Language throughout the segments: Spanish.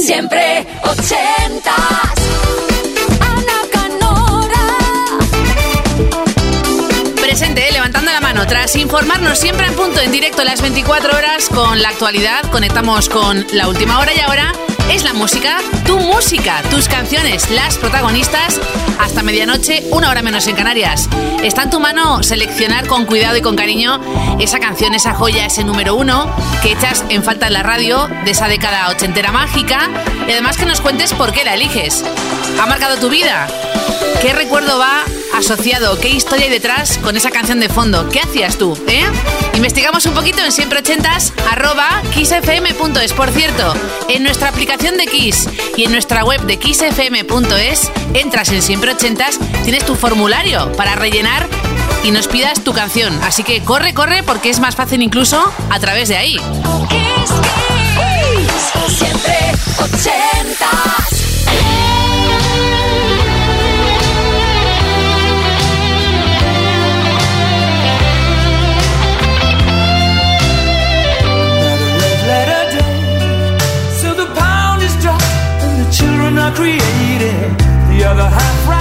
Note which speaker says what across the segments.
Speaker 1: Siempre ochentas. Ana Canora.
Speaker 2: Presente, eh, levantando la mano. Tras informarnos siempre en punto en directo las 24 horas con la actualidad, conectamos con la última hora y ahora es la música, tu música, tus canciones, las protagonistas, hasta medianoche, una hora menos en Canarias. Está en tu mano seleccionar con cuidado y con cariño esa canción, esa joya, ese número uno que echas en falta en la radio de esa década ochentera mágica y además que nos cuentes por qué la eliges. ¿Ha marcado tu vida? ¿Qué recuerdo va asociado? ¿Qué historia hay detrás con esa canción de fondo? ¿Qué hacías tú? ¿Eh? Investigamos un poquito en siempre ochentas arroba kissfm.es. Por cierto, en nuestra aplicación de Kiss y en nuestra web de kissfm.es, entras en siempre ochentas, tienes tu formulario para rellenar y nos pidas tu canción. Así que corre, corre, porque es más fácil incluso a través de ahí.
Speaker 1: Siempre ochentas.
Speaker 3: Created. The other half right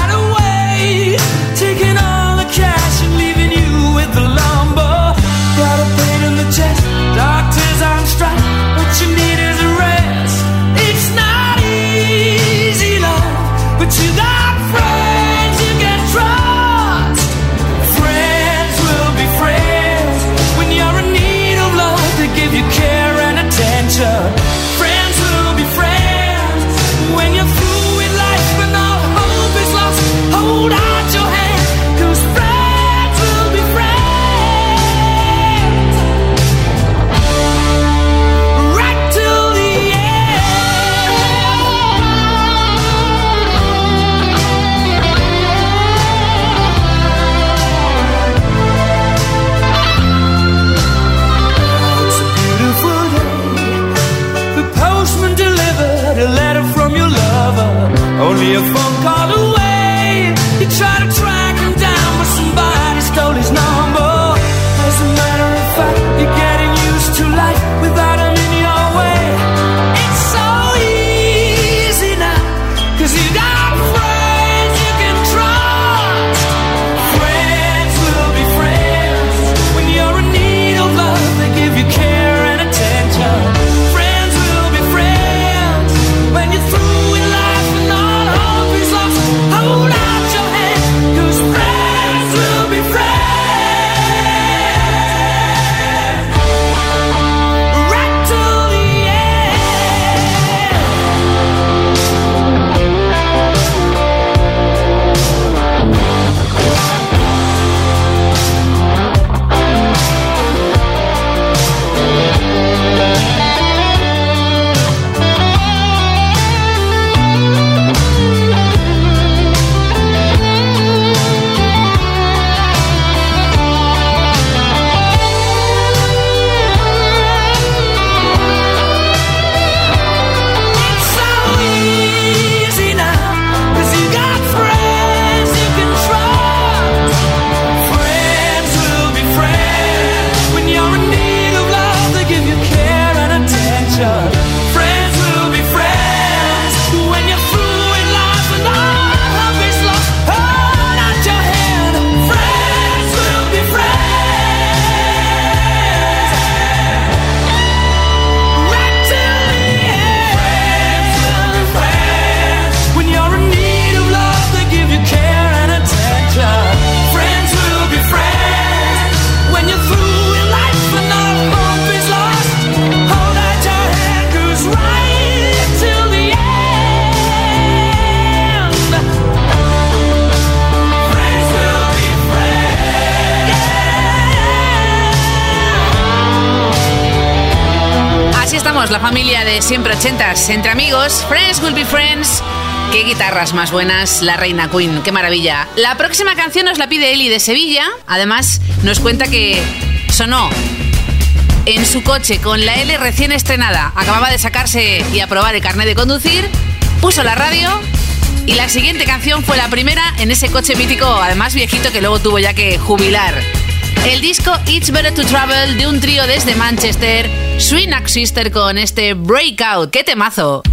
Speaker 3: friends.
Speaker 2: Qué guitarras más buenas, la Reina Queen, qué maravilla. La próxima canción nos la pide Eli de Sevilla. Además, nos cuenta que sonó en su coche con la L recién estrenada. Acababa de sacarse y aprobar el carnet de conducir, puso la radio y la siguiente canción fue la primera en ese coche mítico, además viejito, que luego tuvo ya que jubilar. El disco It's Better to Travel de un trío desde Manchester, Swing Sister con este Breakout. ¡Qué temazo!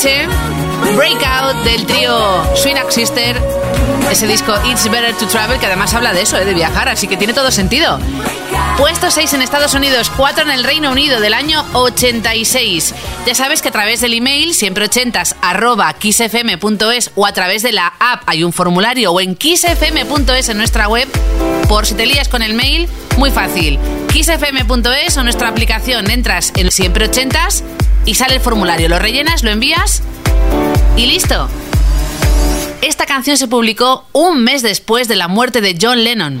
Speaker 4: noche, Breakout del trío Swinax Sister, ese disco It's Better to Travel, que además habla de eso, ¿eh? de viajar, así que tiene todo sentido. Puesto 6 en Estados Unidos, 4 en el Reino Unido del año 86. Ya sabes que a través del email siempre 80 arroba kissfm.es o a través de la app hay un formulario o en kissfm.es en nuestra web. Por si te lías con el mail, muy fácil. kissfm.es o nuestra aplicación, entras en siempre 80 y sale el formulario. Lo rellenas, lo envías y listo. Esta canción se publicó un mes después de la muerte de John Lennon.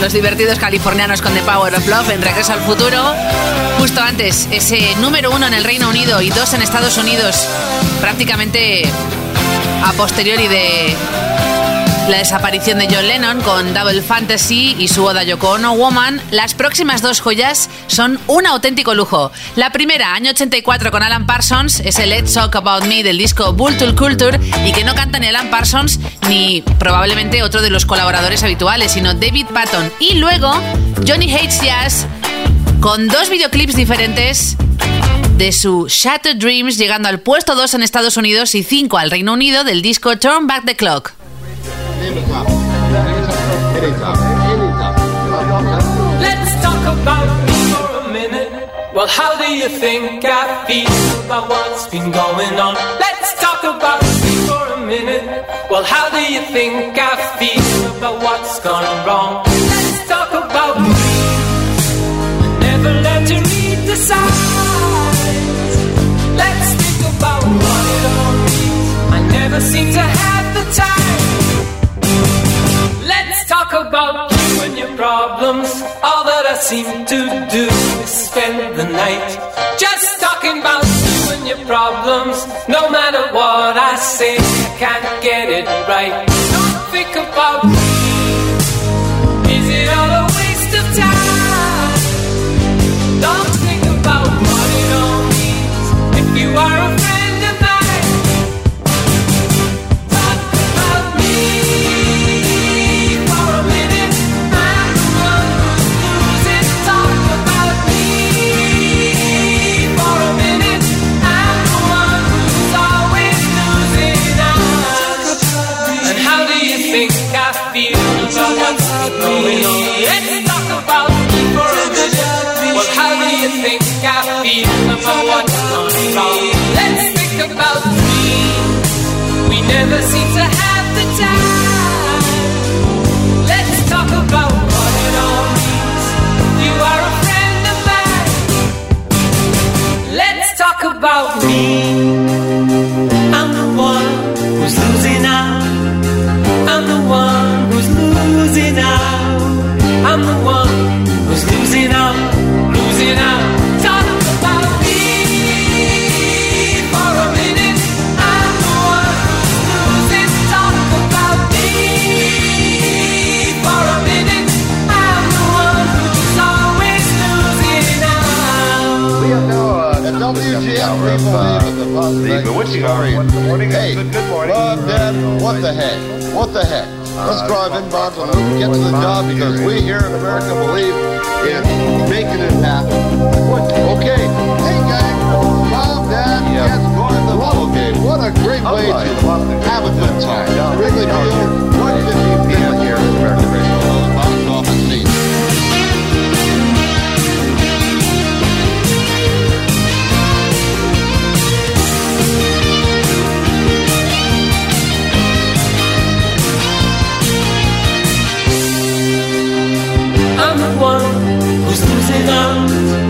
Speaker 2: Los divertidos californianos con The Power of Love en Regreso al Futuro. Justo antes, ese número uno en el Reino Unido y dos en Estados Unidos, prácticamente a posteriori de la desaparición de John Lennon con Double Fantasy y su Oda Yoko Ono Woman, las próximas dos joyas son un auténtico lujo. La primera, año 84 con Alan Parsons, es el Let's Talk About Me del disco Vulture Culture y que no canta ni Alan Parsons ni probablemente otro de los colaboradores habituales, sino David Patton. Y luego Johnny Hates Jazz con dos videoclips diferentes de su Shattered Dreams llegando al puesto 2 en Estados Unidos y 5 al Reino Unido del disco Turn Back the Clock.
Speaker 5: Let's talk about me for a minute. Well, how do you think I feel about what's been going on? Let's talk about me for a minute. Well, how do you think I feel about what's gone wrong? Let's talk about me. I never learned to read the signs. Let's think about what it all means. I never seem to have the time talk about you and your problems. All that I seem to do is spend the night just talking about you and your problems. No matter what I say, I can't get it right. Don't think about Let's about me. We never seem to have the time. Let's talk about what it all means. You are a friend of mine. Let's talk about me.
Speaker 6: Witching hour. Good morning.
Speaker 7: Hey,
Speaker 6: good.
Speaker 7: Love, Dad. What the heck? What the heck? Let's drive in Bob, and get to the job because we here in America believe in making it happen. Okay. Hey, gang. Bob, Dad. Yep. Let's go to the ball game. What a great way to have a good time. Wrigley Field, 150 p.m. here.
Speaker 8: os teus regalos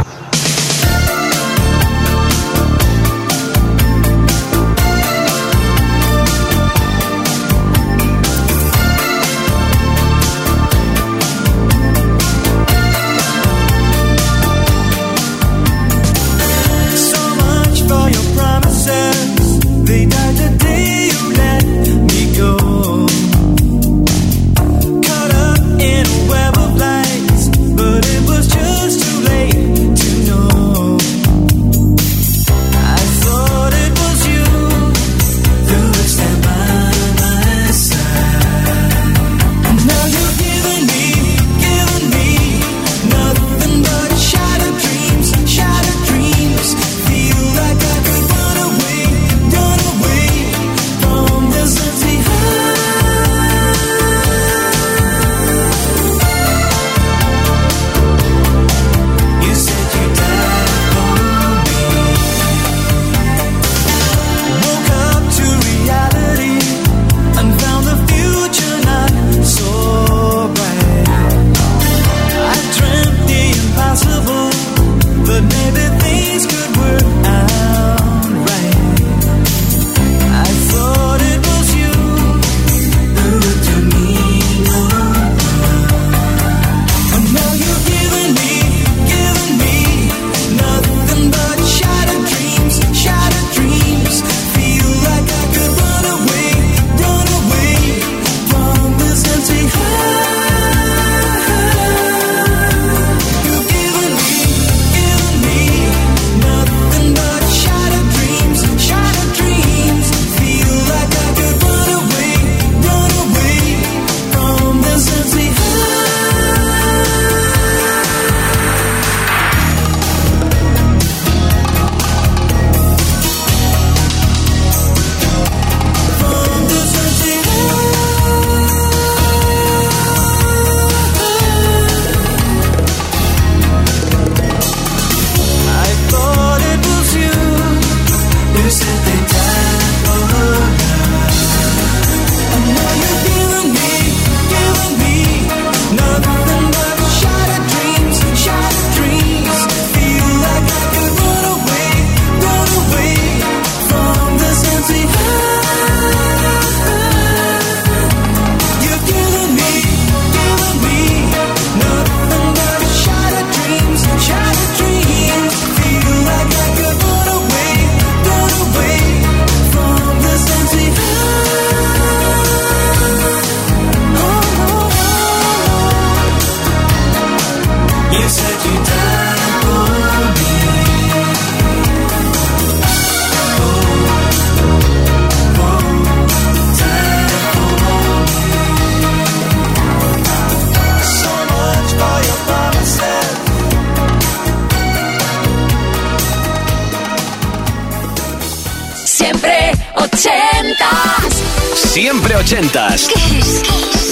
Speaker 1: Ochentas.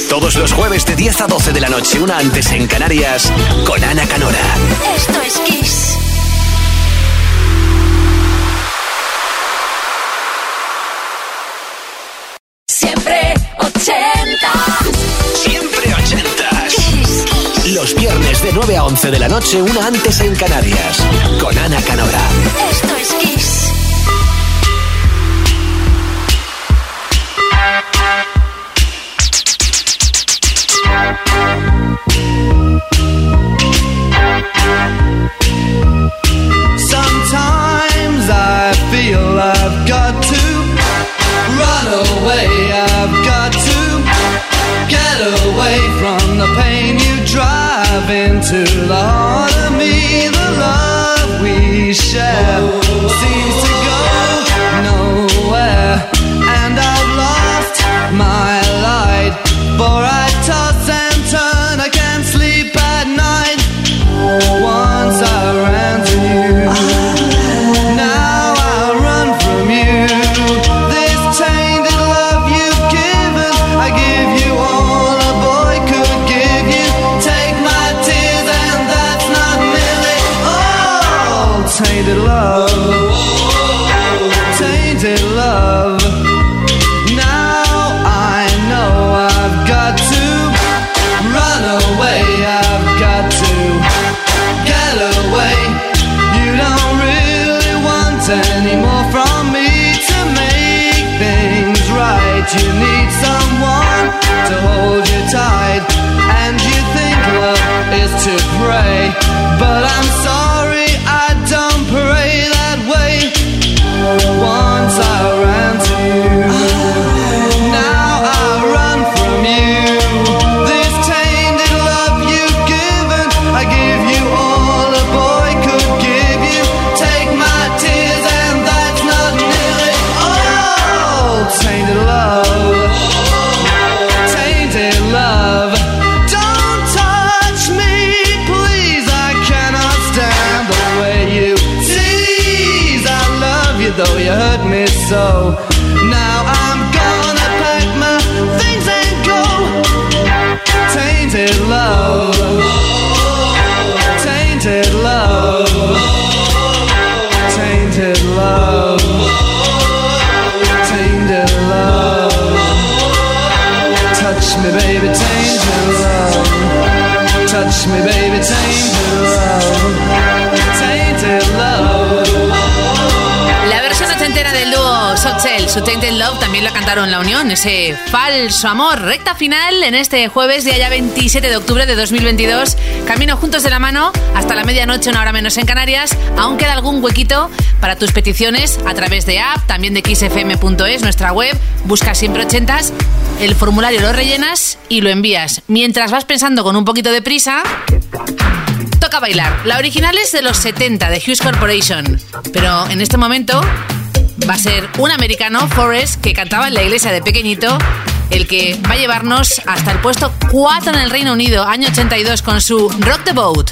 Speaker 9: Todos los jueves de 10 a 12 de la noche, una antes en Canarias, con Ana Canora.
Speaker 1: Esto es Kiss. Siempre ochentas.
Speaker 9: Siempre ochentas.
Speaker 1: Kiss, Kiss.
Speaker 9: Los viernes de 9 a 11 de la noche, una antes en Canarias, con Ana Canora.
Speaker 1: Esto es
Speaker 10: You need someone to hold you tight, and you think love is to pray. But I'm sorry,
Speaker 2: La versión ochentera del dúo Sochel, su Tainted Love, también la cantaron La Unión, ese falso amor. Recta final en este jueves, día ya 27 de octubre de 2022. Camino juntos de la mano hasta la medianoche, una hora menos en Canarias. Aún queda algún huequito para tus peticiones a través de app, también de xfm.es, nuestra web. Busca siempre ochentas, el formulario lo rellenas y lo envías. Mientras vas pensando con un poquito de prisa, toca bailar. La original es de los 70 de Hughes Corporation, pero en este momento va a ser un americano, Forrest, que cantaba en la iglesia de pequeñito, el que va a llevarnos hasta el puesto 4 en el Reino Unido, año 82, con su Rock the Boat.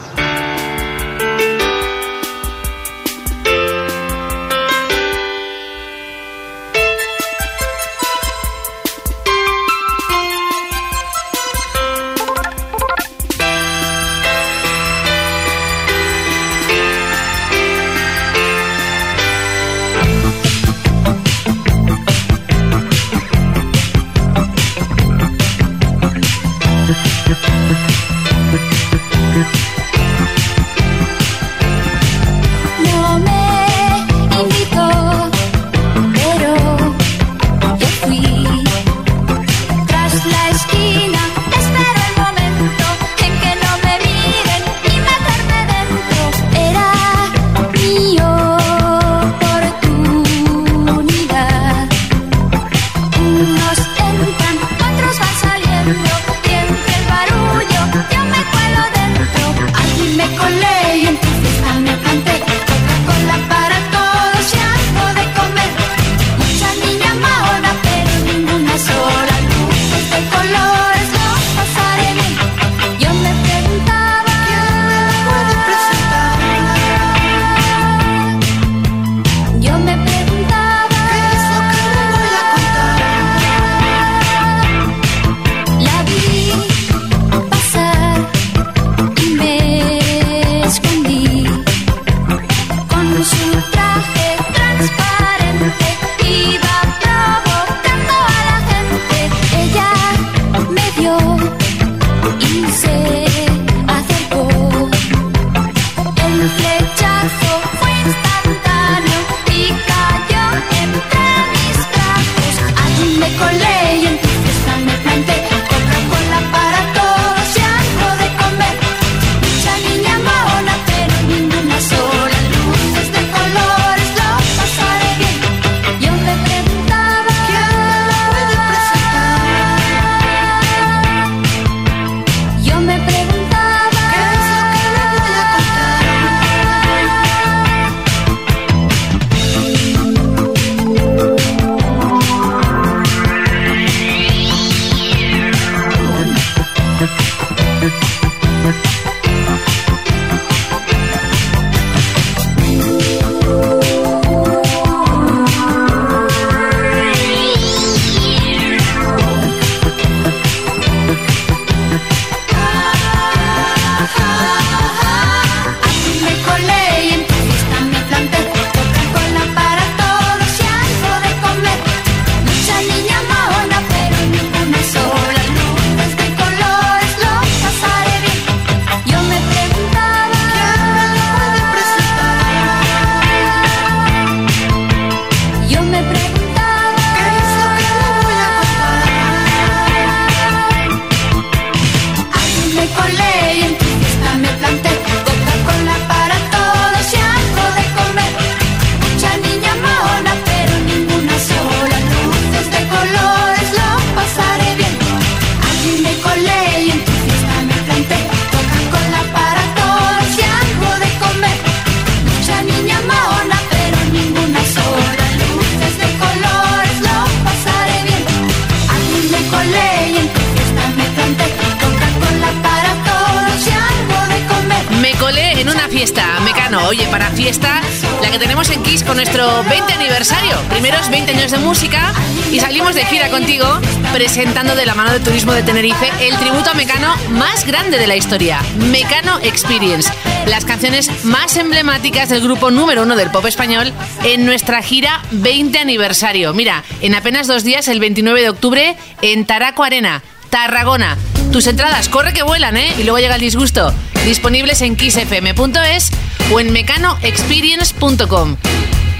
Speaker 2: presentando de la mano de Turismo de Tenerife el tributo a Mecano más grande de la historia, Mecano Experience. Las canciones más emblemáticas del grupo número uno del pop español en nuestra gira 20 aniversario. Mira, en apenas dos días, el 29 de octubre, en Taraco Arena, Tarragona. Tus entradas, corre que vuelan, ¿eh? Y luego llega el disgusto. Disponibles en kissfm.es o en mecanoexperience.com.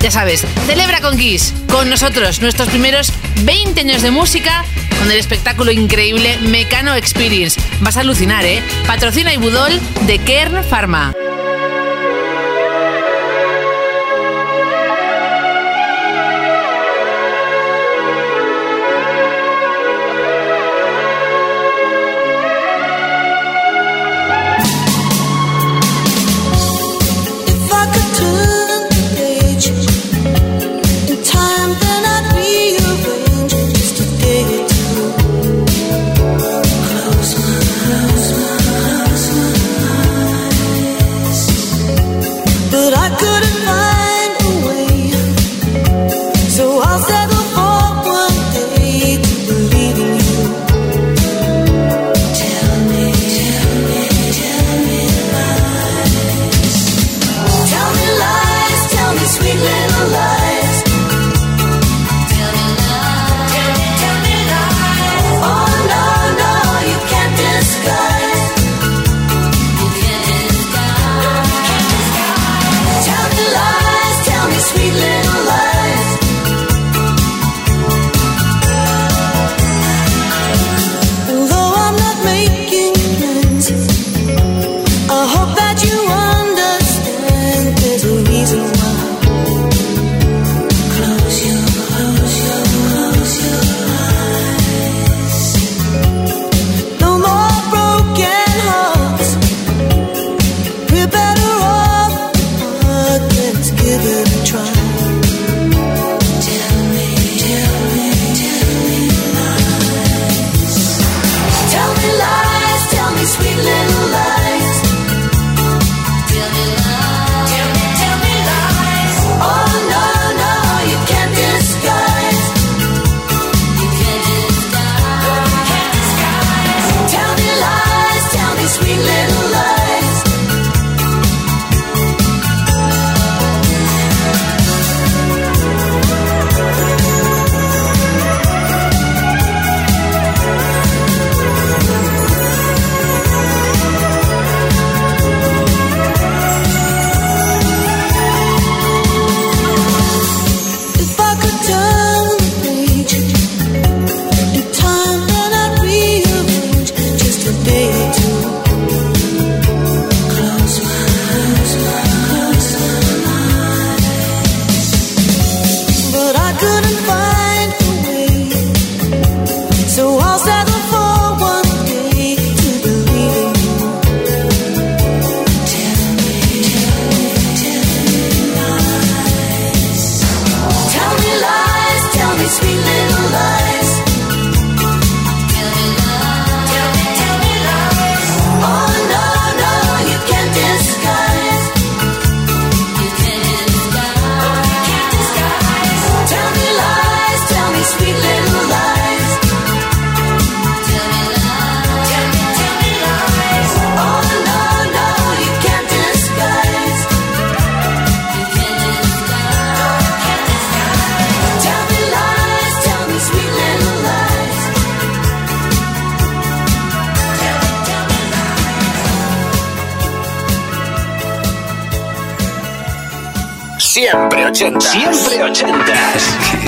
Speaker 2: Ya sabes, celebra con Kiss, con nosotros nuestros primeros 20 años de música con el espectáculo increíble Mecano Experience. Vas a alucinar, ¿eh? Patrocina y Budol de Kern Pharma.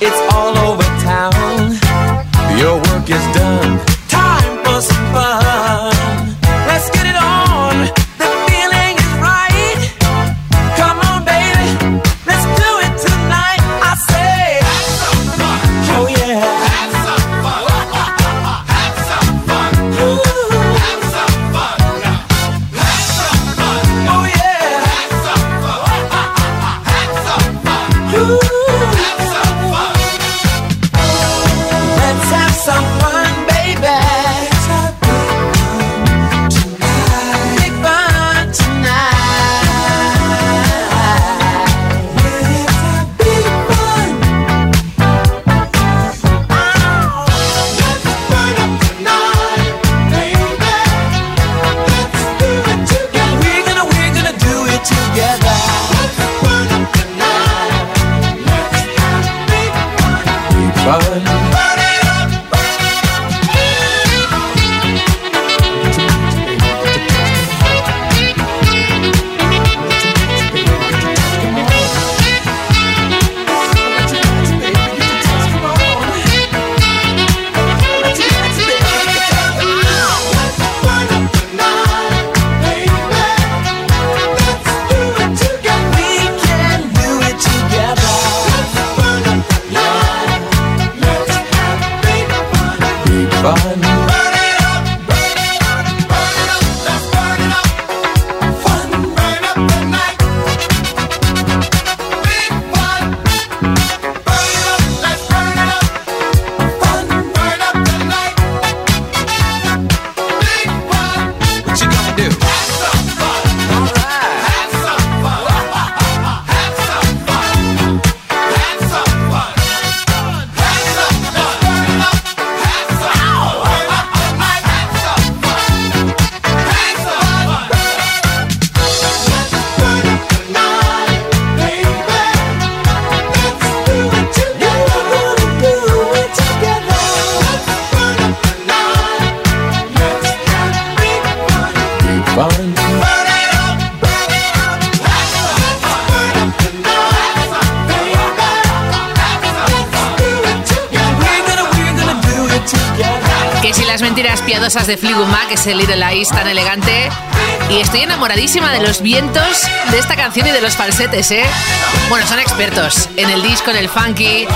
Speaker 3: It's all
Speaker 2: de Fleetwood Mac, ese Little Eyes tan elegante. Y estoy enamoradísima de los vientos de esta canción y de los falsetes, ¿eh? Bueno, son expertos en el disco, en el funky,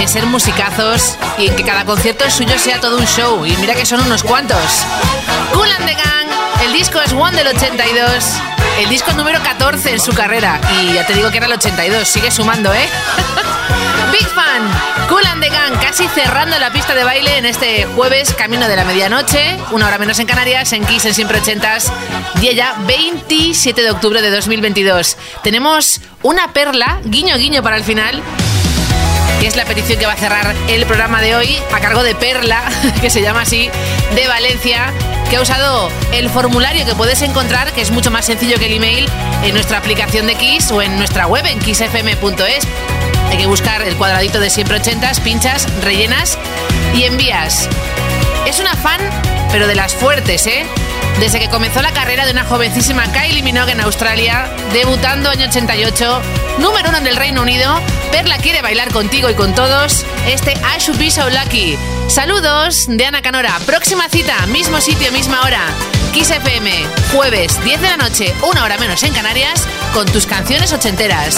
Speaker 2: en ser musicazos y en que cada concierto suyo sea todo un show. Y mira que son unos cuantos. Cool and the Gang, el disco es One del 82. El disco número 14 en su carrera. Y ya te digo que era el 82, sigue sumando, ¿eh? Gang, casi cerrando la pista de baile en este jueves, camino de la medianoche, una hora menos en Canarias, en Kiss en Siempre Ochentas, día ya 27 de octubre de 2022. Tenemos una perla, guiño guiño para el final, que es la petición que va a cerrar el programa de hoy, a cargo de Perla, que se llama así, de Valencia, que ha usado el formulario que puedes encontrar, que es mucho más sencillo que el email, en nuestra aplicación de Kiss o en nuestra web en kissfm.es. Hay que buscar el cuadradito de siempre ochentas, pinchas, rellenas y envías. Es una fan, pero de las fuertes, ¿eh? Desde que comenzó la carrera de una jovencísima Kylie Minogue en Australia, debutando año 88, número uno en el Reino Unido, Perla quiere bailar contigo y con todos este I Should Be So Lucky. Saludos de Ana Canora. Próxima cita, mismo sitio, misma hora. Kiss FM, jueves 10 de la noche, una hora menos en Canarias, con tus canciones ochenteras.